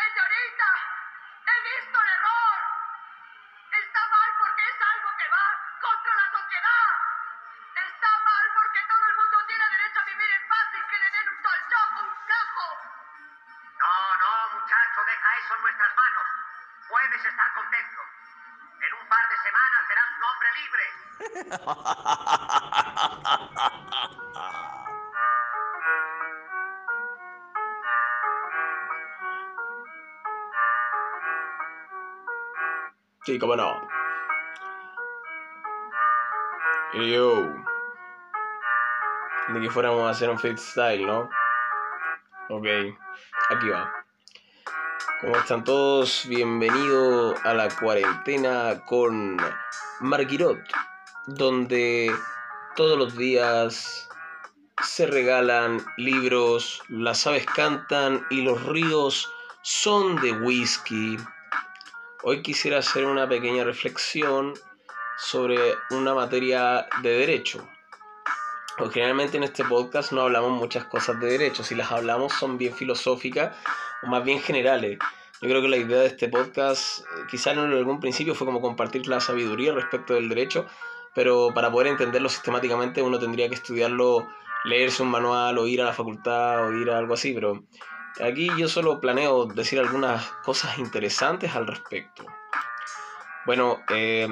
Señorita, he visto el error. Está mal porque es algo que va contra la sociedad. Está mal porque todo el mundo tiene derecho a vivir en paz sin que le den un tolchón o un cajo. No, no, muchacho, deja eso en nuestras manos. Puedes estar contento. En un par de semanas serás un hombre libre. Sí, cómo no. Yo. Ni que fuéramos a hacer un freestyle, ¿no? Ok, aquí va. ¿Cómo están todos? Bienvenido a la cuarentena con Marguirot, donde todos los días se regalan libros, las aves cantan y los ríos son de whisky. Hoy quisiera hacer una pequeña reflexión sobre una materia de derecho. Porque generalmente en este podcast no hablamos muchas cosas de derecho, si las hablamos son bien filosóficas o más bien generales. Yo creo que la idea de este podcast, eh, quizá en algún principio fue como compartir la sabiduría respecto del derecho, pero para poder entenderlo sistemáticamente uno tendría que estudiarlo, leerse un manual o ir a la facultad o ir a algo así, pero aquí yo solo planeo decir algunas cosas interesantes al respecto. Bueno, eh,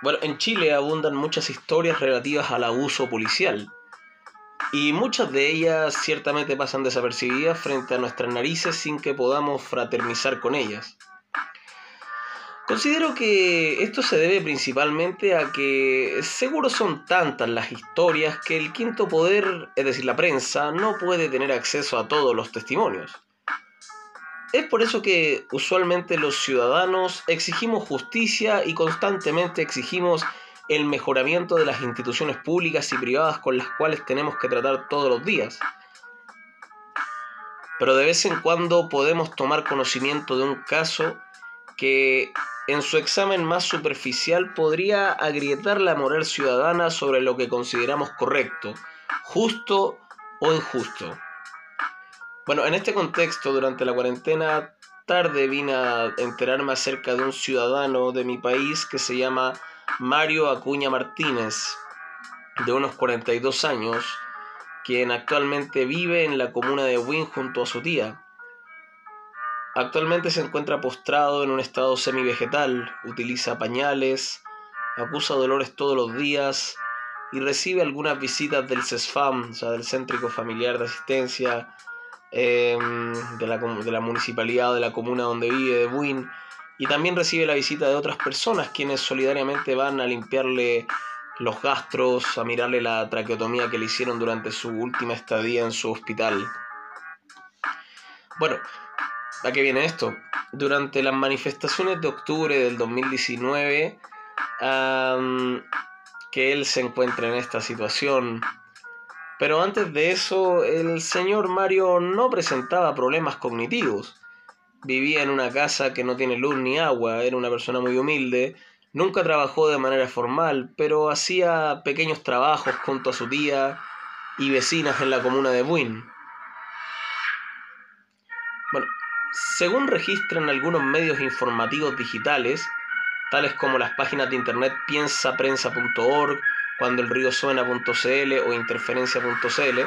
bueno, en Chile abundan muchas historias relativas al abuso policial. Y muchas de ellas ciertamente pasan desapercibidas frente a nuestras narices sin que podamos fraternizar con ellas. Considero que esto se debe principalmente a que seguro son tantas las historias que el quinto poder, es decir, la prensa, no puede tener acceso a todos los testimonios. Es por eso que usualmente los ciudadanos exigimos justicia y constantemente exigimos el mejoramiento de las instituciones públicas y privadas con las cuales tenemos que tratar todos los días. Pero de vez en cuando podemos tomar conocimiento de un caso que en su examen más superficial podría agrietar la moral ciudadana sobre lo que consideramos correcto, justo o injusto. Bueno, en este contexto, durante la cuarentena, tarde vine a enterarme acerca de un ciudadano de mi país que se llama Mario Acuña Martínez, de unos 42 años, quien actualmente vive en la comuna de Wynn junto a su tía. Actualmente se encuentra postrado en un estado semivegetal, utiliza pañales, acusa dolores todos los días y recibe algunas visitas del CESFAM, o sea, del Céntrico Familiar de Asistencia, eh, de, la, de, la, municipalidad de la comuna donde vive, de Buin, y también recibe la visita de otras personas quienes solidariamente van a limpiarle los gastros, a mirarle la traqueotomía que le hicieron durante su última estadía en su hospital. Bueno, ¿a qué viene esto? Durante las manifestaciones de octubre del 2019, um, que él se encuentra en esta situación pero antes de eso, el señor Mario no presentaba problemas cognitivos. Vivía en una casa que no tiene luz ni agua, era una persona muy humilde, nunca trabajó de manera formal, pero hacía pequeños trabajos junto a su tía y vecinas en la comuna de Buin. Según registran algunos medios informativos digitales, tales como las páginas de internet piensaprensa.org, cuando el río suena.cl o interferencia.cl,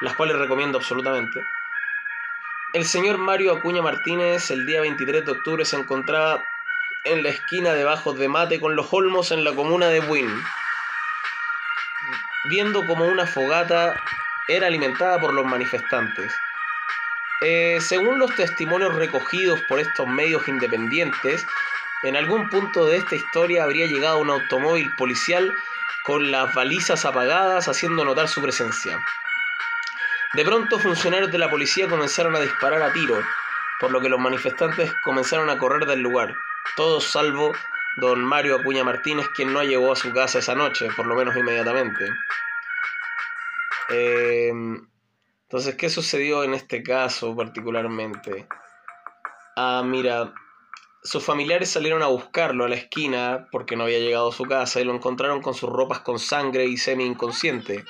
las cuales recomiendo absolutamente. El señor Mario Acuña Martínez el día 23 de octubre se encontraba en la esquina de Bajos de Mate con los Olmos en la comuna de Buin, viendo como una fogata era alimentada por los manifestantes. Eh, según los testimonios recogidos por estos medios independientes, en algún punto de esta historia habría llegado un automóvil policial con las balizas apagadas haciendo notar su presencia. De pronto funcionarios de la policía comenzaron a disparar a tiro, por lo que los manifestantes comenzaron a correr del lugar, todos salvo don Mario Acuña Martínez, quien no llegó a su casa esa noche, por lo menos inmediatamente. Em, entonces, ¿qué sucedió en este caso particularmente? Ah, mira, sus familiares salieron a buscarlo a la esquina porque no había llegado a su casa y lo encontraron con sus ropas con sangre y semi inconsciente.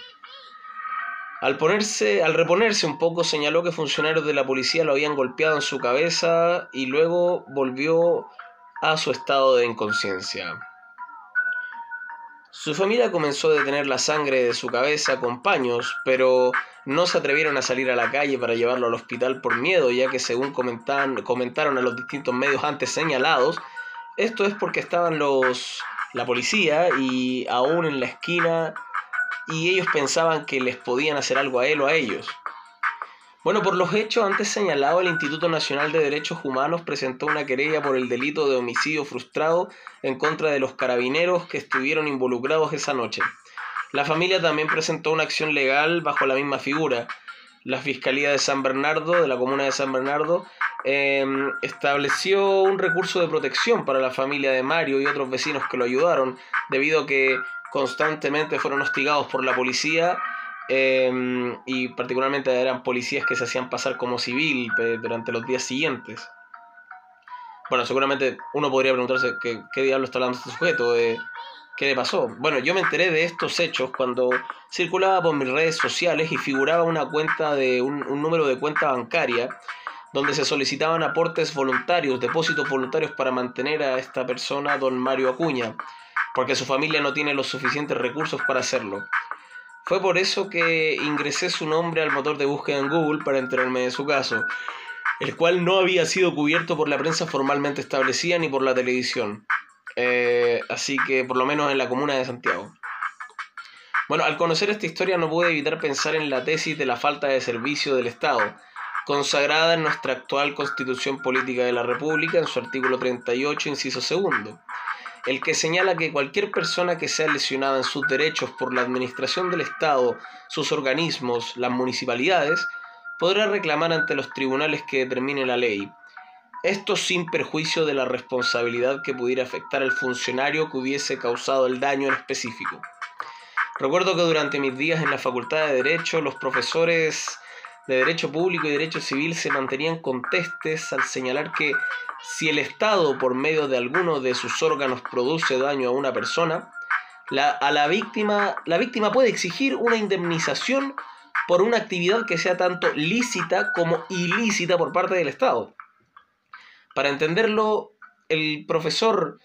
Al, ponerse, al reponerse un poco, señaló que funcionarios de la policía lo habían golpeado en su cabeza y luego volvió a su estado de inconsciencia. Su familia comenzó a detener la sangre de su cabeza con paños, pero no se atrevieron a salir a la calle para llevarlo al hospital por miedo, ya que según comentaron a los distintos medios antes señalados, esto es porque estaban los la policía y aún en la esquina y ellos pensaban que les podían hacer algo a él o a ellos. Bueno, por los hechos antes señalados, el Instituto Nacional de Derechos Humanos presentó una querella por el delito de homicidio frustrado en contra de los carabineros que estuvieron involucrados esa noche. La familia también presentó una acción legal bajo la misma figura. La Fiscalía de San Bernardo, de la comuna de San Bernardo, em, estableció un recurso de protección para la familia de Mario y otros vecinos que lo ayudaron, debido a que constantemente fueron hostigados por la policía Em, y particularmente eran policías que se hacían pasar como civil durante los días siguientes. Bueno, seguramente uno podría preguntarse qué, qué diablo está hablando este sujeto, qué le pasó. Bueno, yo me enteré de estos hechos cuando circulaba por mis redes sociales y figuraba una cuenta de un número de cuenta bancaria donde se solicitaban aportes voluntarios, depósitos voluntarios para mantener a esta persona, don Mario Acuña, porque su familia no tiene los suficientes recursos para hacerlo. Fue por eso que ingresé su nombre al motor de búsqueda en Google para enterarme de su caso, el cual no había sido cubierto por la prensa formalmente establecida ni por la televisión. Eh, así que por lo menos en la comuna de Santiago. Bueno, al conocer esta historia no pude evitar pensar en la tesis de la falta de servicio del Estado, consagrada en nuestra actual Constitución Política de la República en su artículo 38, inciso segundo el que señala que cualquier persona que sea lesionada en sus derechos por la administración del Estado, sus organismos, las municipalidades, podrá reclamar ante los tribunales que determine la ley. Esto sin perjuicio de la responsabilidad que pudiera afectar al funcionario que hubiese causado el daño en específico. Recuerdo que durante mis días en la Facultad de Derecho, los profesores de Derecho Público y Derecho Civil se mantenían contestes al señalar que si el Estado, por medio de alguno de sus órganos, produce daño a una persona, la, a la víctima, la víctima puede exigir una indemnización por una actividad que sea tanto lícita como ilícita por parte del Estado. Para entenderlo, el profesor,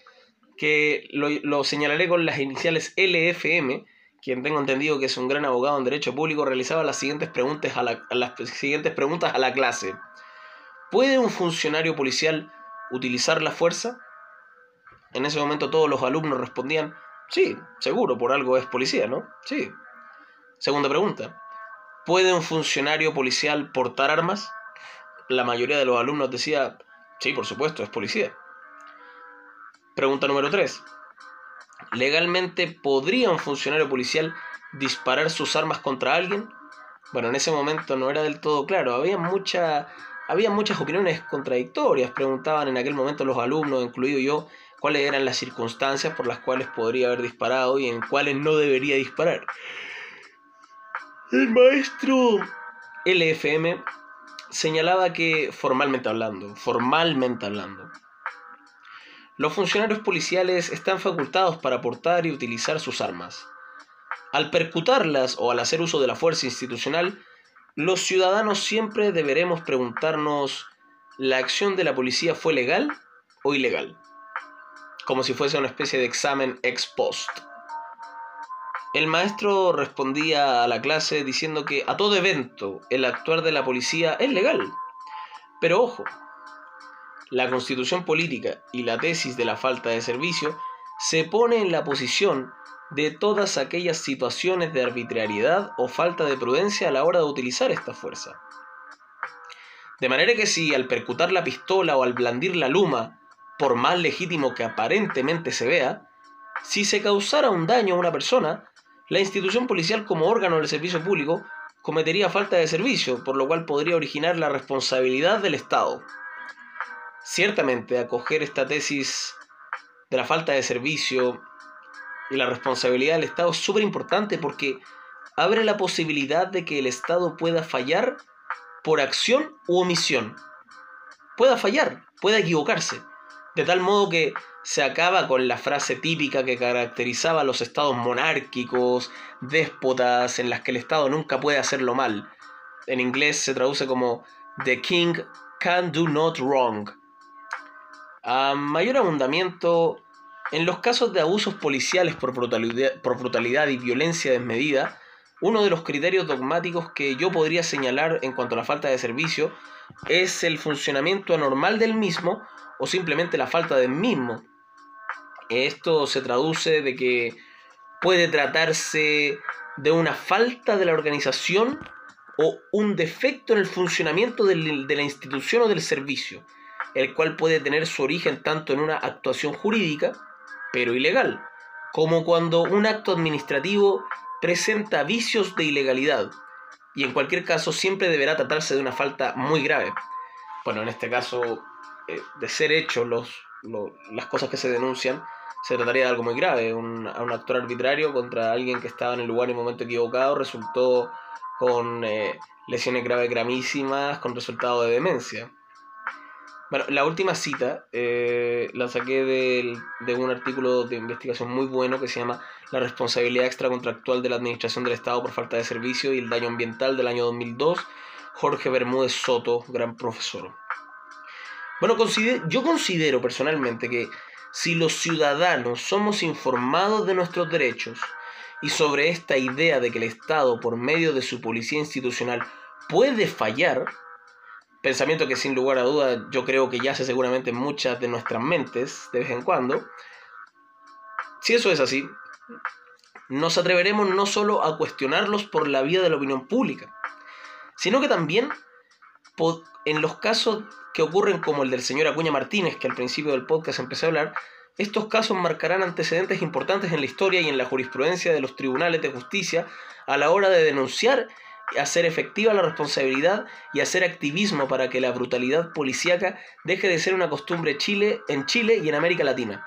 que lo, señalaré con las iniciales LFM, quien tengo entendido que es un gran abogado en derecho público, realizaba las siguientes preguntas a, las siguientes preguntas a la clase. ¿Puede un funcionario policial utilizar la fuerza? En ese momento todos los alumnos respondían, sí, seguro, por algo es policía, ¿no? Sí. Segunda pregunta, ¿puede un funcionario policial portar armas? La mayoría de los alumnos decía, sí, por supuesto, es policía. Pregunta número 3. ¿Legalmente podría un funcionario policial disparar sus armas contra alguien? Bueno, en ese momento no era del todo claro, había mucha había muchas opiniones contradictorias. Preguntaban en aquel momento los alumnos, incluido yo, cuáles eran las circunstancias por las cuales podría haber disparado y en cuáles no debería disparar. El maestro LFM señalaba que, formalmente hablando, formalmente hablando, los funcionarios policiales están facultados para portar y utilizar sus armas. Al percutarlas o al hacer uso de la fuerza institucional, los ciudadanos siempre deberemos preguntarnos, ¿la acción de la policía fue legal o ilegal? Como si fuese una especie de examen ex post. El maestro respondía a la clase diciendo que a todo evento el actuar de la policía es legal. Pero ojo, la constitución política y la tesis de la falta de servicio se pone en la posición de todas aquellas situaciones de arbitrariedad o falta de prudencia a la hora de utilizar esta fuerza. De manera que si al percutar la pistola o al blandir la luma, por más legítimo que aparentemente se vea, si se causara un daño a una persona, la institución policial como órgano del servicio público cometería falta de servicio, por lo cual podría originar la responsabilidad del Estado. Ciertamente acoger esta tesis de la falta de servicio y la responsabilidad del Estado es súper importante porque abre la posibilidad de que el Estado pueda fallar por acción u omisión. Pueda fallar, pueda equivocarse. De tal modo que se acaba con la frase típica que caracterizaba a los estados monárquicos, déspotas, en las que el Estado nunca puede hacerlo mal. En inglés se traduce como The King can do not wrong. A mayor abundamiento, en los casos de abusos policiales por brutalidad, por brutalidad y violencia desmedida, uno de los criterios dogmáticos que yo podría señalar en cuanto a la falta de servicio es el funcionamiento anormal del mismo o simplemente la falta del mismo. Esto se traduce de que puede tratarse de una falta de la organización o un defecto en el funcionamiento de la institución o del servicio, el cual puede tener su origen tanto en una actuación jurídica, pero ilegal, como cuando un acto administrativo presenta vicios de ilegalidad, y en cualquier caso siempre deberá tratarse de una falta muy grave. Bueno, en este caso, eh, de ser hechos los, las cosas que se denuncian, se trataría de algo muy grave. Un, un actor arbitrario contra alguien que estaba en el lugar en el momento equivocado resultó con eh, lesiones graves gravísimas, con resultado de demencia. Bueno, la última cita eh, la saqué de, de, un artículo de investigación muy bueno que se llama La responsabilidad extracontractual de la Administración del Estado por falta de servicio y el daño ambiental del año 2002, Jorge Bermúdez Soto, gran profesor. Bueno, yo considero personalmente que si los ciudadanos somos informados de nuestros derechos y sobre esta idea de que el Estado, por medio de su policía institucional, puede fallar, pensamiento que sin lugar a duda yo creo que yace seguramente en muchas de nuestras mentes de vez en cuando, si eso es así, nos atreveremos no solo a cuestionarlos por la vía de la opinión pública, sino que también en los casos que ocurren como el del señor Acuña Martínez, que al principio del podcast empecé a hablar, estos casos marcarán antecedentes importantes en la historia y en la jurisprudencia de los tribunales de justicia a la hora de denunciar hacer efectiva la responsabilidad y hacer activismo para que la brutalidad policíaca deje de ser una costumbre Chile, en Chile y en América Latina.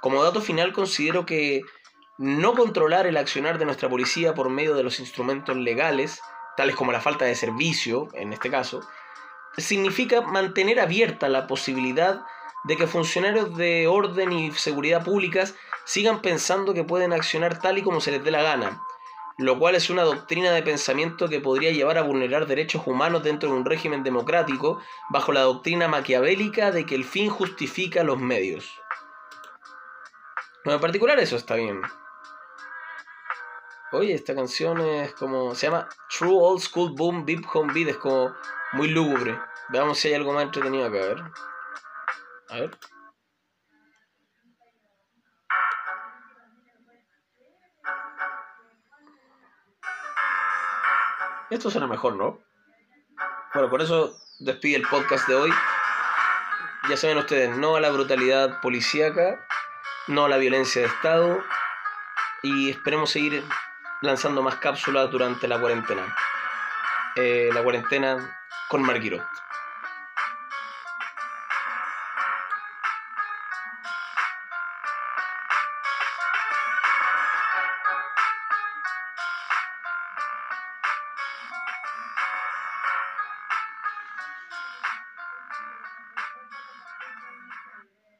Como dato final considero que no controlar el accionar de nuestra policía por medio de los instrumentos legales, tales como la falta de servicio, en este caso, significa mantener abierta la posibilidad de que funcionarios de orden y seguridad públicas sigan pensando que pueden accionar tal y como se les dé la gana, lo cual es una doctrina de pensamiento que podría llevar a vulnerar derechos humanos dentro de un régimen democrático bajo la doctrina maquiavélica de que el fin justifica los medios. en particular eso está bien. Oye, esta canción es como... Se llama True Old School Boom Beep Home Beat. Es como muy lúgubre. Veamos si hay algo más entretenido acá, a ver. A ver. Esto suena mejor, ¿no? Bueno, por eso despide el podcast de hoy. Ya saben ustedes, no a la brutalidad policíaca, no a la violencia de Estado y esperemos seguir lanzando más cápsulas durante la cuarentena. Eh, la cuarentena con Marguerite.